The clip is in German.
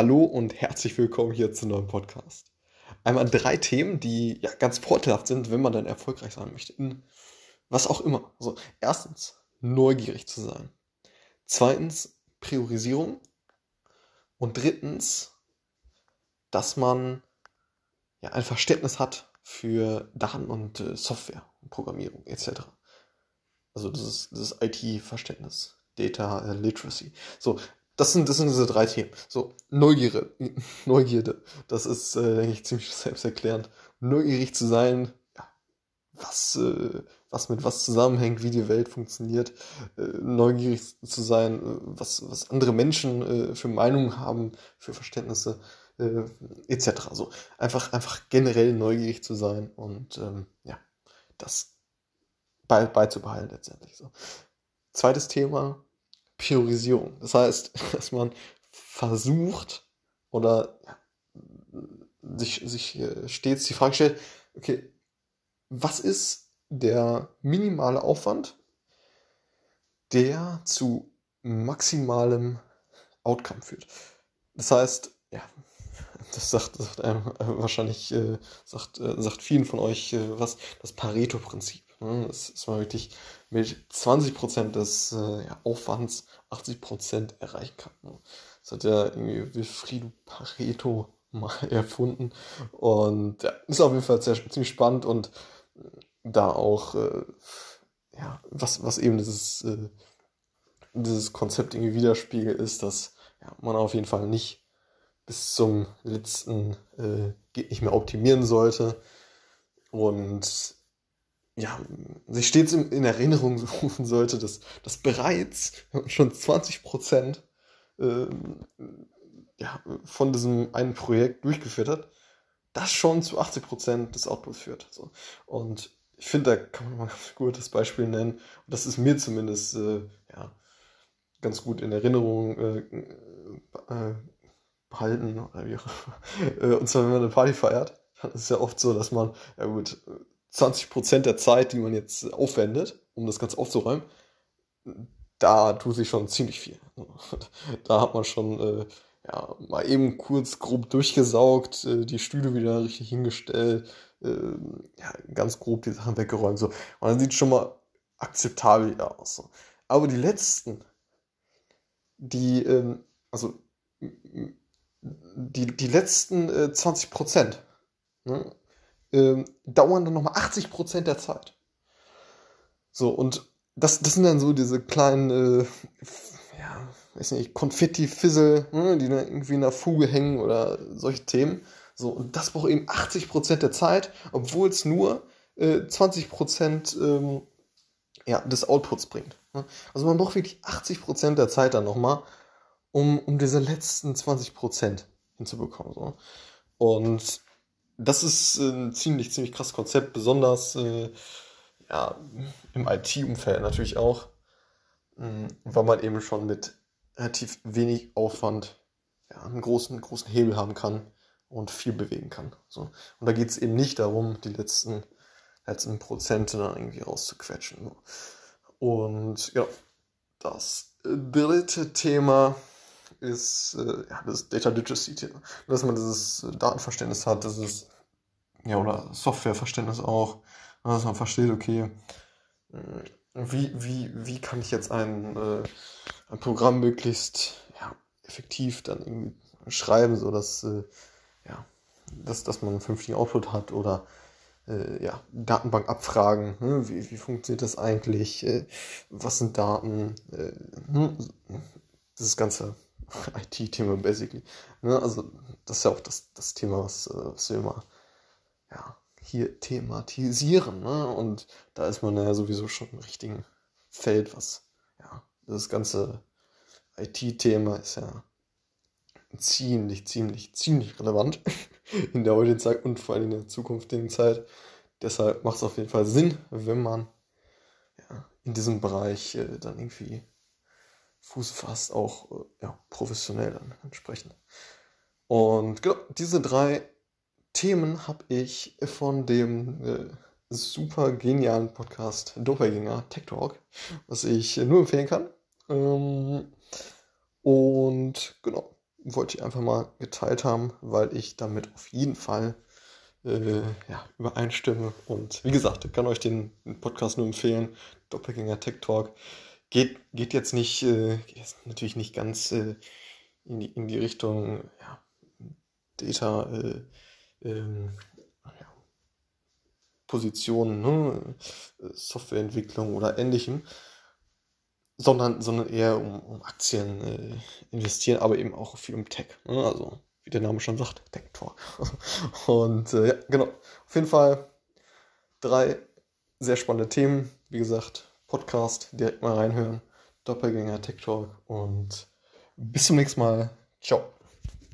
Hallo und herzlich willkommen hier zu neuen Podcast. Einmal drei Themen, die ja ganz vorteilhaft sind, wenn man dann erfolgreich sein möchte. In was auch immer. Also erstens, neugierig zu sein. Zweitens, Priorisierung. Und drittens, dass man ja ein Verständnis hat für Daten und äh, Software, Programmierung etc. Also das ist das IT-Verständnis, Data Literacy. So, das sind, das sind diese drei Themen. So, Neugierde. Neugierde. Das ist, äh, denke ich, ziemlich selbsterklärend. Neugierig zu sein, ja, was, äh, was mit was zusammenhängt, wie die Welt funktioniert. Äh, neugierig zu sein, äh, was, was andere Menschen äh, für Meinungen haben, für Verständnisse, äh, etc. So, einfach, einfach generell neugierig zu sein und, ähm, ja, das bei, beizubehalten letztendlich. So. Zweites Thema, Priorisierung. Das heißt, dass man versucht oder ja, sich, sich stets die Frage stellt, okay, was ist der minimale Aufwand, der zu maximalem Outcome führt? Das heißt, ja, das sagt, sagt einem wahrscheinlich, äh, sagt, äh, sagt vielen von euch äh, was, das Pareto-Prinzip. Ne? Das ist man wirklich mit 20% des äh, Aufwands 80% erreichen kann. Das hat ja irgendwie Wilfrido Pareto mal erfunden. Und ja, ist auf jeden Fall sehr, ziemlich spannend und da auch, äh, ja, was, was eben dieses, äh, dieses Konzept irgendwie widerspiegelt, ist, dass ja, man auf jeden Fall nicht bis zum letzten äh, geht nicht mehr optimieren sollte und ja, sich stets in, Erinnerung rufen sollte, dass, dass bereits schon 20 Prozent äh, ja, von diesem einen Projekt durchgeführt hat, das schon zu 80 Prozent des Outputs führt. So. Und ich finde, da kann man mal ein gutes Beispiel nennen. Und das ist mir zumindest äh, ja, ganz gut in Erinnerung äh, äh, behalten. Oder wie auch. Äh, und zwar, wenn man eine Party feiert, dann ist es ja oft so, dass man, ja gut, 20% der Zeit, die man jetzt aufwendet, um das Ganze aufzuräumen, da tut sich schon ziemlich viel. Da hat man schon äh, ja, mal eben kurz grob durchgesaugt, äh, die Stühle wieder richtig hingestellt, äh, ja, ganz grob die Sachen weggeräumt. So. Und dann sieht es schon mal akzeptabel aus. So. Aber die letzten, die, ähm, also die, die letzten äh, 20 Prozent, ne, ähm, dauern dann nochmal 80 Prozent der Zeit. So, und das, das sind dann so diese kleinen, äh, ja, weiß nicht, Konfetti-Fizzle, ne, die dann irgendwie in der Fuge hängen oder solche Themen. So, und das braucht eben 80 Prozent der Zeit, obwohl es nur äh, 20 Prozent ähm, ja, des Outputs bringt. Ne? Also man braucht wirklich 80 Prozent der Zeit dann nochmal, um, um diese letzten 20 Prozent hinzubekommen. So. Und das ist ein ziemlich, ziemlich krasses Konzept, besonders äh, ja, im IT-Umfeld natürlich auch, mh, weil man eben schon mit relativ wenig Aufwand ja, einen großen, großen Hebel haben kann und viel bewegen kann. So. Und da geht es eben nicht darum, die letzten, letzten Prozente dann irgendwie rauszuquetschen. Und ja, das dritte Thema ist äh, ja, das Data Literacy. Dass man dieses Datenverständnis hat, das ist, ja, oder Softwareverständnis auch, dass man versteht, okay, äh, wie, wie, wie kann ich jetzt ein, äh, ein Programm möglichst ja, effektiv dann irgendwie schreiben, so dass, äh, ja, dass, dass man einen vernünftigen Output hat oder äh, ja, Datenbank abfragen, ne? wie, wie funktioniert das eigentlich, äh, was sind Daten, äh, hm, dieses ganze IT-Thema basically. Ne? Also das ist ja auch das, das Thema, was, äh, was wir immer ja, hier thematisieren. Ne? Und da ist man ja sowieso schon im richtigen Feld, was ja, das ganze IT-Thema ist ja ziemlich, ziemlich, ziemlich relevant in der heutigen Zeit und vor allem in der zukünftigen Zeit. Deshalb macht es auf jeden Fall Sinn, wenn man ja, in diesem Bereich äh, dann irgendwie Fuß fasst, auch äh, ja, professionell dann entsprechend. Und genau, diese drei Themen habe ich von dem äh, super genialen Podcast Doppelgänger Tech Talk, was ich nur empfehlen kann. Ähm, und genau, wollte ich einfach mal geteilt haben, weil ich damit auf jeden Fall äh, ja, übereinstimme. Und wie gesagt, ich kann euch den Podcast nur empfehlen. Doppelgänger Tech Talk. Geht, geht jetzt nicht, äh, geht natürlich nicht ganz äh, in, die, in die Richtung ja, Data, äh, ähm, ja, Positionen, ne? Softwareentwicklung oder ähnlichem, sondern, sondern eher um, um Aktien äh, investieren, aber eben auch viel um Tech. Ne? Also wie der Name schon sagt, Tech Talk. Und äh, ja, genau. Auf jeden Fall drei sehr spannende Themen. Wie gesagt, Podcast, direkt mal reinhören. Doppelgänger Tech Talk und bis zum nächsten Mal. Ciao.